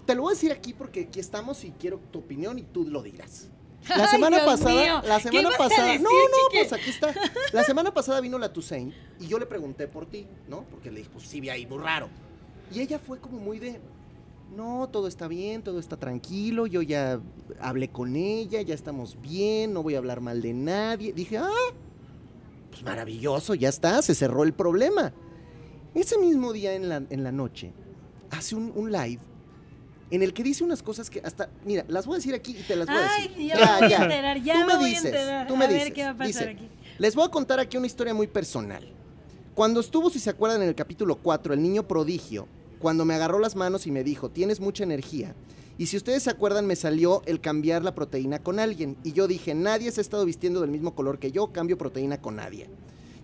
te lo voy a decir aquí porque aquí estamos y quiero tu opinión y tú lo dirás. La semana pasada, mío, la ¿qué semana pasada, decir, no, no, chique? pues aquí está. La semana pasada vino la Toussaint y yo le pregunté por ti, ¿no? Porque le dije, pues sí, vi ahí muy raro. Y ella fue como muy de, no, todo está bien, todo está tranquilo, yo ya hablé con ella, ya estamos bien, no voy a hablar mal de nadie. Dije, ah, pues maravilloso, ya está, se cerró el problema. Ese mismo día en la, en la noche, hace un, un live en el que dice unas cosas que hasta, mira, las voy a decir aquí y te las voy a Ay, decir. ya me voy a enterar, ya tú me voy a dices, enterar. tú me A ver dices. qué va a pasar Dice, aquí. Les voy a contar aquí una historia muy personal. Cuando estuvo, si se acuerdan, en el capítulo 4, el niño prodigio, cuando me agarró las manos y me dijo, tienes mucha energía. Y si ustedes se acuerdan, me salió el cambiar la proteína con alguien. Y yo dije, nadie se ha estado vistiendo del mismo color que yo, cambio proteína con nadie.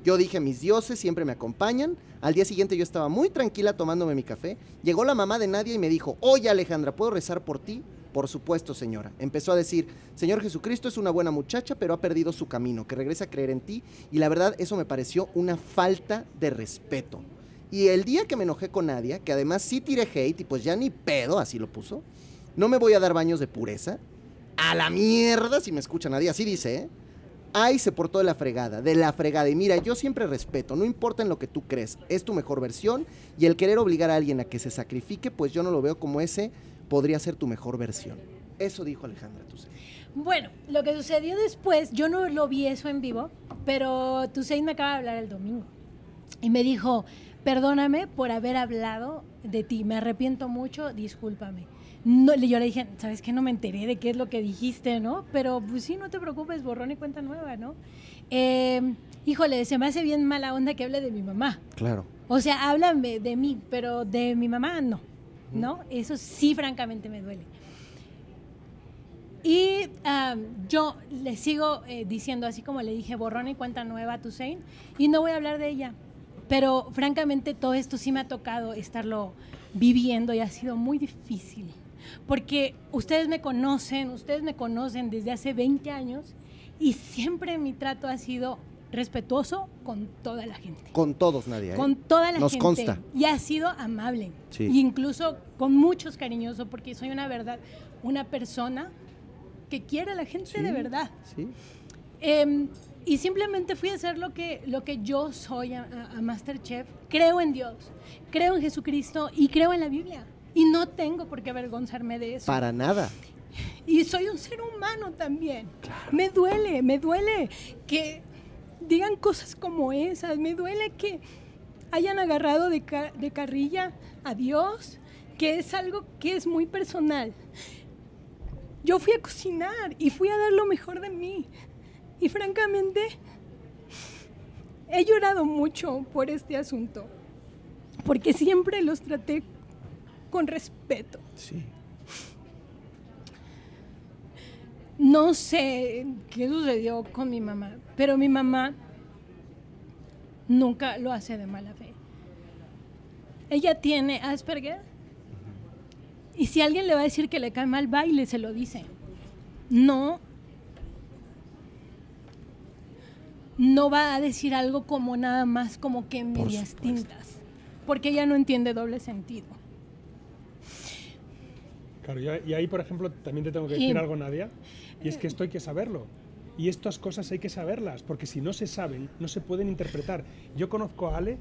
Yo dije, mis dioses siempre me acompañan. Al día siguiente yo estaba muy tranquila tomándome mi café. Llegó la mamá de Nadia y me dijo, oye Alejandra, ¿puedo rezar por ti? Por supuesto, señora. Empezó a decir, Señor Jesucristo es una buena muchacha, pero ha perdido su camino, que regrese a creer en ti. Y la verdad, eso me pareció una falta de respeto. Y el día que me enojé con Nadia, que además sí tiré hate y pues ya ni pedo, así lo puso, no me voy a dar baños de pureza. A la mierda, si me escucha Nadia, así dice, ¿eh? Ay, se portó de la fregada, de la fregada. Y mira, yo siempre respeto, no importa en lo que tú crees, es tu mejor versión y el querer obligar a alguien a que se sacrifique, pues yo no lo veo como ese podría ser tu mejor versión. Eso dijo Alejandra Tucen. Bueno, lo que sucedió después, yo no lo vi eso en vivo, pero Tusein me acaba de hablar el domingo y me dijo, perdóname por haber hablado de ti, me arrepiento mucho, discúlpame. No, yo le dije, ¿sabes qué? No me enteré de qué es lo que dijiste, ¿no? Pero pues sí, no te preocupes, borrón y cuenta nueva, ¿no? Eh, híjole, se me hace bien mala onda que hable de mi mamá. Claro. O sea, háblame de mí, pero de mi mamá no. ¿No? Eso sí, francamente, me duele. Y yo le sigo eh, diciendo, así como le dije, borrón y cuenta nueva a Tusein, y no voy a hablar de ella. Pero francamente, todo esto sí me ha tocado estarlo viviendo y ha sido muy difícil. Porque ustedes me conocen, ustedes me conocen desde hace 20 años y siempre mi trato ha sido respetuoso con toda la gente Con todos, Nadia. ¿eh? con toda la Nos gente. consta. Y ha sido amable. Sí. Y incluso con muchos cariñoso, porque soy una verdad, una persona que quiere a la gente Sí, de verdad. Sí. Em, y simplemente fui a hacer lo que, lo que yo soy a, a- a Masterchef. Creo en Dios, creo en Jesucristo y creo en la Biblia. Y no tengo por qué avergonzarme de eso. Para nada. Y soy un ser humano también. Me duele, me duele que digan cosas como esas. Me duele que hayan agarrado de, ca- de carrilla a Dios, que es algo que es muy personal. Yo fui a cocinar y fui a dar lo mejor de mí. Y francamente, he llorado mucho por este asunto, porque siempre los traté con respeto. Sí. No sé qué sucedió con mi mamá, pero mi mamá nunca lo hace de mala fe. Ella tiene Asperger y si alguien le va a decir que le cae mal baile, se lo dice. No. No va a decir algo como nada más como que medias tintas, porque ella no entiende doble sentido. Claro, y ahí- y ahí, por ejemplo, también te tengo que Y- decir algo, Nadia, y es que esto hay que saberlo. Y estas cosas hay que saberlas, porque si no se saben, no se pueden interpretar. Yo conozco a Ale,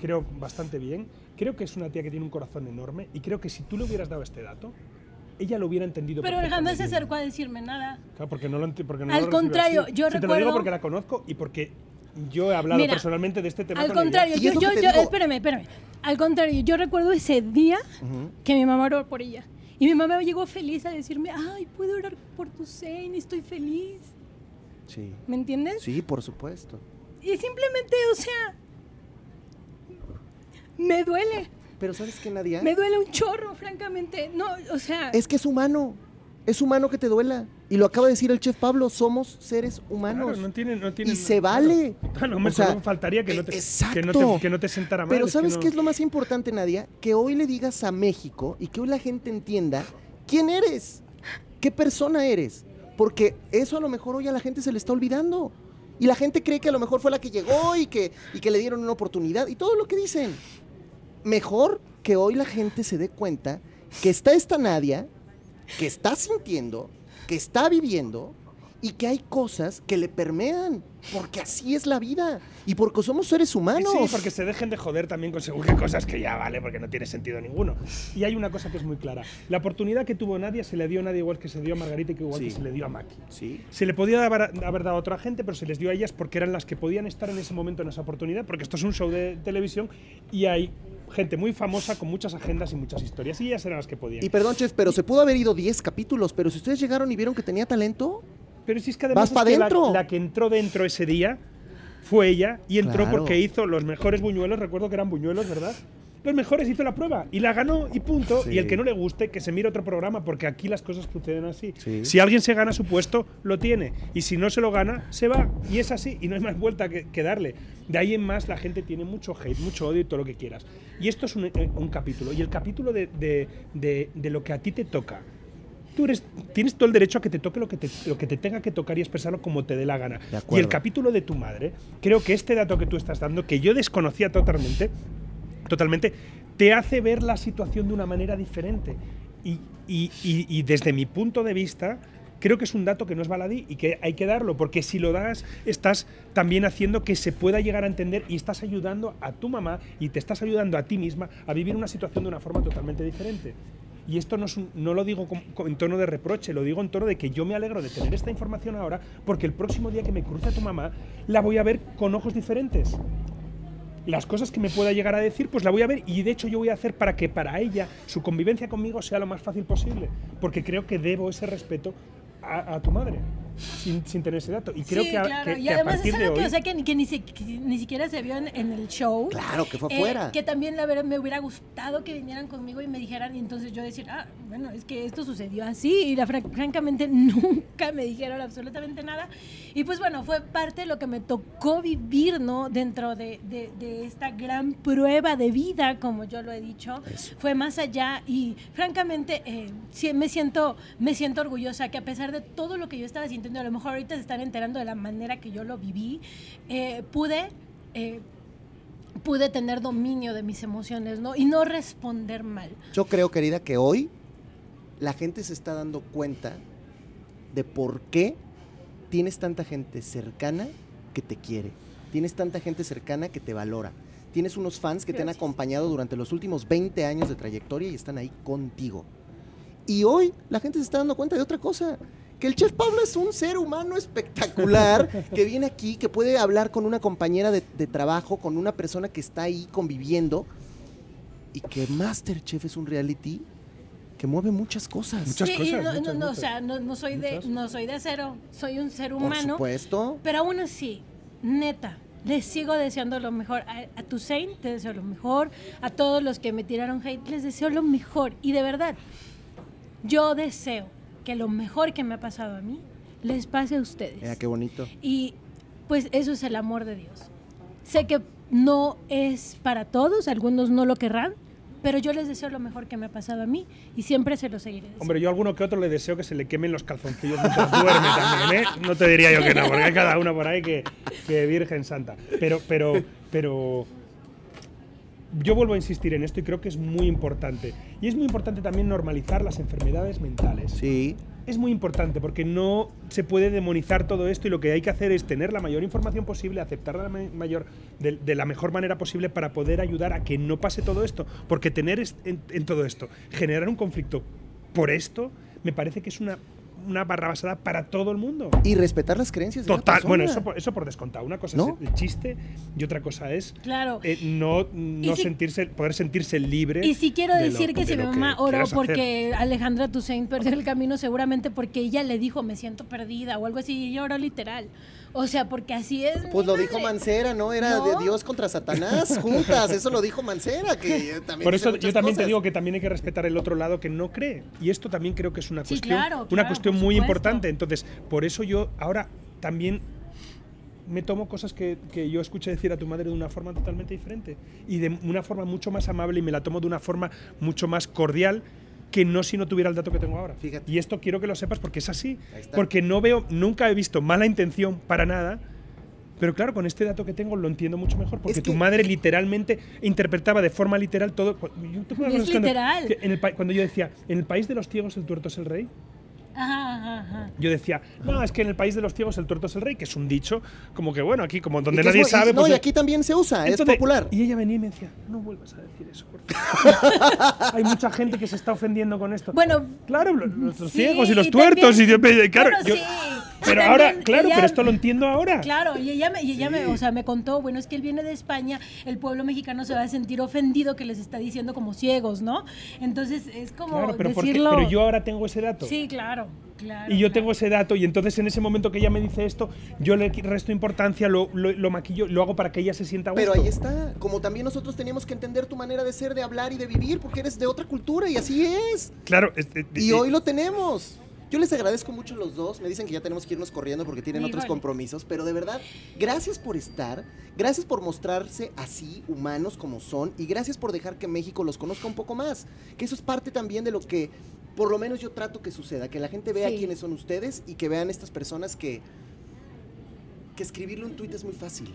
creo bastante bien, creo que es una tía que tiene un corazón enorme, y creo que si tú le hubieras dado este dato, ella lo hubiera entendido Pero jamás se acercó a decirme nada. Claro, porque no lo, enti- porque no Al lo contrario, así. yo Sí, te lo digo recuerdo- porque la conozco y porque yo he hablado Mira, personalmente de este tema Al con ella. contrario, Y yo, yo, yo- digo. espérame, espérame. Al contrario, yo recuerdo ese día Ujú. que mi mamá oró por ella. Y mi mamá llegó feliz a decirme, ay, puedo orar por tu Zayn, estoy feliz. Sí. ¿Me entiendes? Sí, por supuesto. Y simplemente, o sea, me duele. Pero ¿sabes qué, Nadia? Me duele un chorro, francamente. No, o sea. Es que es humano. Es humano que te duela. Y lo acaba de decir el chef Pablo, somos seres humanos. Claro, no tiene, no tiene, y se vale. Claro, me O sea, solo faltaría que no, te, que, no te, que no te sentara mal. Pero es que ¿sabes no- qué es lo más importante, Nadia? Que hoy le digas a México y que hoy la gente entienda quién eres, qué persona eres. Porque eso a lo mejor hoy a la gente se le está olvidando. Y la gente cree que a lo mejor fue la que llegó y que, y que le dieron una oportunidad y todo lo que dicen. Mejor que hoy la gente se dé cuenta que está esta Nadia, que está sintiendo, que está viviendo y que hay cosas que le permean. Porque así es la vida. Y porque somos seres humanos. Sí, porque se dejen de joder también con según qué cosas que ya vale, porque no tiene sentido ninguno. Y hay una cosa que es muy clara. La oportunidad que tuvo Nadia se le dio a Nadia igual que se dio a Margarita y que igual Sí. que se le dio a Maki. Sí. Se le podía haber, haber dado a otra gente, pero se les dio a ellas porque eran las que podían estar en ese momento en esa oportunidad, porque esto es un show de televisión y hay gente muy famosa con muchas agendas y muchas historias, y ellas eran las que podían. Y perdón, chef, pero se pudo haber ido 10 capítulos, pero si ustedes llegaron y vieron que tenía talento, Pero si es que además Vas es pa' que la- que entró dentro ese día fue ella y entró Claro. porque hizo los mejores buñuelos, recuerdo que eran buñuelos, ¿verdad? Los mejores hizo la prueba y la ganó y punto. Sí. Y el que no le guste, que se mire otro programa, porque aquí las cosas suceden así. Sí. Si alguien se gana su puesto, lo tiene. Y si no se lo gana, se va. Y es así. Y no hay más vuelta que, que darle. De ahí en más, la gente tiene mucho hate, mucho odio y todo lo que quieras. Y esto es un, eh, un capítulo. Y el capítulo de, de- de- de lo que a ti te toca. Tú eres, tienes todo el derecho a que te toque lo que te, lo que te tenga que tocar y expresarlo como te dé la gana. Y el capítulo de tu madre, creo que este dato que tú estás dando, que yo desconocía totalmente, totalmente, te hace ver la situación de una manera diferente. Y, y- y- desde mi punto de vista, creo que es un dato que no es baladí y que hay que darlo, porque si lo das, estás también haciendo que se pueda llegar a entender y estás ayudando a tu mamá y te estás ayudando a ti misma a vivir una situación de una forma totalmente diferente. Y esto no, es no lo digo en tono de reproche, lo digo en tono de que yo me alegro de tener esta información ahora, porque el próximo día que me cruce a tu mamá, la voy a ver con ojos diferentes las cosas que me pueda llegar a decir, pues la voy a ver y de hecho yo voy a hacer para que para ella su convivencia conmigo sea lo más fácil posible, porque creo que debo ese respeto a, a tu madre, sin, sin tener ese dato. Y creo sí, que a, claro. que- y que a además partir es de algo hoy... que, o sea, que, ni- que ni, que ni siquiera se vio en, en el show. claro que fue Eh, fuera. que también la verdad me hubiera gustado que vinieran conmigo y me dijeran y entonces yo decir, ah, bueno, es que esto sucedió así y la, fran- francamente nunca me dijeron absolutamente nada. Y pues bueno, fue parte de lo que me tocó vivir, ¿no? Dentro de, de- de esta gran prueba de vida, como yo lo he dicho. Fue más allá y francamente eh, sí, me, siento, me siento orgullosa que a pesar de todo lo que yo estaba sintiendo, a lo mejor ahorita se están enterando de la manera que yo lo viví, eh, pude... eh, pude tener dominio de mis emociones, ¿no? Y no responder mal. Yo creo, querida, que hoy la gente se está dando cuenta de por qué tienes tanta gente cercana que te quiere. Tienes tanta gente cercana que te valora. Tienes unos fans que te han Gracias. acompañado durante los últimos 20 años de trayectoria y están ahí contigo. Y hoy la gente se está dando cuenta de otra cosa. Que el chef Pablo es un ser humano espectacular que viene aquí, que puede hablar con una compañera de, de trabajo, con una persona que está ahí conviviendo y que Masterchef es un reality que mueve muchas cosas. Muchas Sí, y cosas, no, no, muchas, no, o muchas. sea, no, no soy de, no soy de acero, soy un ser Por humano. supuesto. Pero aún así, neta, les sigo deseando lo mejor. A, a Tusein te deseo lo mejor. A todos los que me tiraron hate, les deseo lo mejor. Y de verdad, yo deseo que lo mejor que me ha pasado a mí les pase a ustedes. Mira qué bonito. Y pues eso es el amor de Dios. Sé que no es para todos, algunos no lo querrán, pero yo les deseo lo mejor que me ha pasado a mí y siempre se lo seguiré. deseando. Hombre, yo a alguno que otro le deseo que se le quemen los calzoncillos mientras duerme también, ¿eh? No te diría yo que no, porque hay cada uno por ahí que, que Virgen Santa. Pero, pero, pero yo vuelvo a insistir en esto y creo que es muy importante. Y es muy importante también normalizar las enfermedades mentales. Sí. Es muy importante porque no se puede demonizar todo esto y lo que hay que hacer es tener la mayor información posible, aceptarla la ma- mayor, de, de la mejor manera posible para poder ayudar a que no pase todo esto. Porque tener en todo esto, generar un conflicto por esto, me parece que es una, una barra basada para todo el mundo. Y respetar las creencias de la Total, persona. bueno, eso por, eso por descontado. Una cosa ¿No? es el chiste y otra cosa es Claro. eh, no, no si- sentirse, poder sentirse libre. Y sí quiero de lo- decir que de si mi mamá oró quieras hacer. porque Alejandra Toussaint perdió el camino, seguramente porque ella le dijo me siento perdida o algo así, y ella oró literal. O sea, porque así es. Pues lo dijo madre. Mancera, ¿no? Era No. de Dios contra Satanás juntas. Eso lo dijo Mancera, que también Por eso yo también te cosas. digo que también hay que respetar el otro lado que no cree. Y esto también creo que es una Sí, cuestión, claro, una claro, cuestión muy supuesto. importante. Entonces, por eso yo ahora también me tomo cosas que, que yo escuché decir a tu madre de una forma totalmente diferente. Y de una forma mucho más amable y me la tomo de una forma mucho más cordial que no si no tuviera el dato que tengo ahora. Fíjate. Y esto quiero que lo sepas porque es así. Porque no veo, nunca he visto mala intención para nada. Pero claro, con este dato que tengo lo entiendo mucho mejor, porque Es tu madre literalmente interpretaba de forma literal todo. Yo Es cuando- literal. en el cuando yo decía, en el país de los ciegos el tuerto es el rey, Ajá, ajá, ajá. yo decía, no, es que en el país de los ciegos el tuerto es el rey, que es un dicho, como que bueno, aquí como donde es nadie y- sabe. No, pues, y aquí también se usa, es popular. Y ella venía y me decía, no vuelvas a decir eso, por favor. Hay mucha gente que se está ofendiendo con esto. Bueno, Claro, lo- los, los sí, ciegos y los y tuertos. también- y yo, claro, bueno, yo- sí. Pero También ahora, claro, ella- pero esto lo entiendo ahora. Claro, y ella, me, y ella me, o sea, me contó, bueno, es que él viene de España, el pueblo mexicano se va a sentir ofendido que les está diciendo como ciegos, ¿no? Entonces es como Claro, pero, ¿por qué? decirlo. pero yo ahora tengo ese dato. Sí, claro, claro. Y yo claro. tengo ese dato y entonces en ese momento que ella me dice esto, yo le resto importancia, lo, lo, lo maquillo, lo hago para que ella se sienta gusto. Pero ahí está, como también nosotros teníamos que entender tu manera de ser, de hablar y de vivir, porque eres de otra cultura y así es. Claro. es- es- Y es- hoy lo tenemos. Yo les agradezco mucho a los dos. Me dicen que ya tenemos que irnos corriendo porque tienen otros compromisos. Pero de verdad, gracias por estar. Gracias por mostrarse así, humanos como son. Y gracias por dejar que México los conozca un poco más. Que eso es parte también de lo que, por lo menos yo trato que suceda. Que la gente vea Sí. quiénes son ustedes y que vean estas personas que, que escribirle un tuit es muy fácil.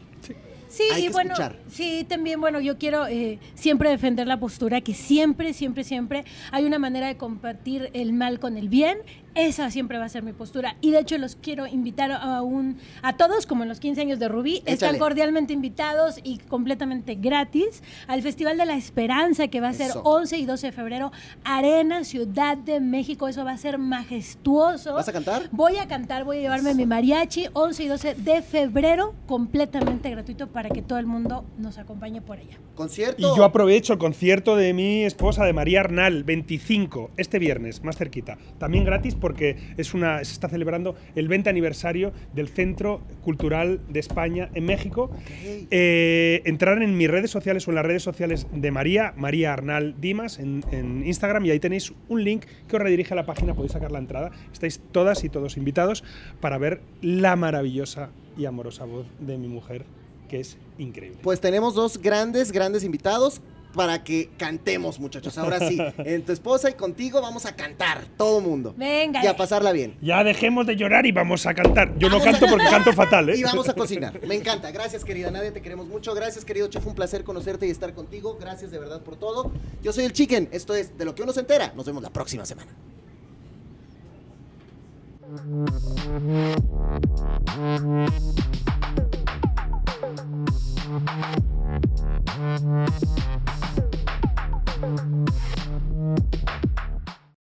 Sí, Hay y que bueno, escuchar. sí, también, bueno, yo quiero eh, siempre defender la postura que siempre, siempre, siempre hay una manera de compartir el mal con el bien. Esa siempre va a ser mi postura. Y de hecho los quiero invitar a un a todos, como en los 15 años de Rubí, están cordialmente invitados y completamente gratis al Festival de la Esperanza que va a ser Eso. 11 y 12 de febrero, Arena, Ciudad de México. Eso va a ser majestuoso. ¿Vas a cantar? Voy a cantar, voy a llevarme mi mariachi 11 y 12 de febrero, completamente gratuito para que todo el mundo nos acompañe por allá. Y Concierto. yo aprovecho el concierto de mi esposa, de María Arnal, 25, este viernes, más cerquita. También gratis porque es una, se está celebrando el 20 aniversario del Centro Cultural de España en México. Eh, entrar en mis redes sociales o en las redes sociales de María, María Arnal Dimas, en, en Instagram, y ahí tenéis un link que os redirige a la página, podéis sacar la entrada. Estáis todas y todos invitados para ver la maravillosa y amorosa voz de mi mujer, que es increíble. Pues tenemos dos grandes, grandes invitados para que cantemos, muchachos. Ahora sí, en tu esposa y contigo vamos a cantar, todo mundo. Venga. Y a pasarla bien. Ya dejemos de llorar y vamos a cantar. Yo no Vamos canto porque canto fatal, ¿eh? Y vamos a cocinar. Me encanta. Gracias, querida Nadia. Te queremos mucho. Gracias, querido chef. Un placer conocerte y estar contigo. Gracias de verdad por todo. Yo soy el Chicken. Esto es De lo que uno se entera. Nos vemos la próxima semana. Thank you.